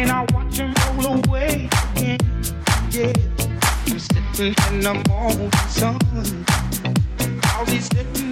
and I watch them roll away again. Yeah, I'm sitting in the morning sun. I'll be sitting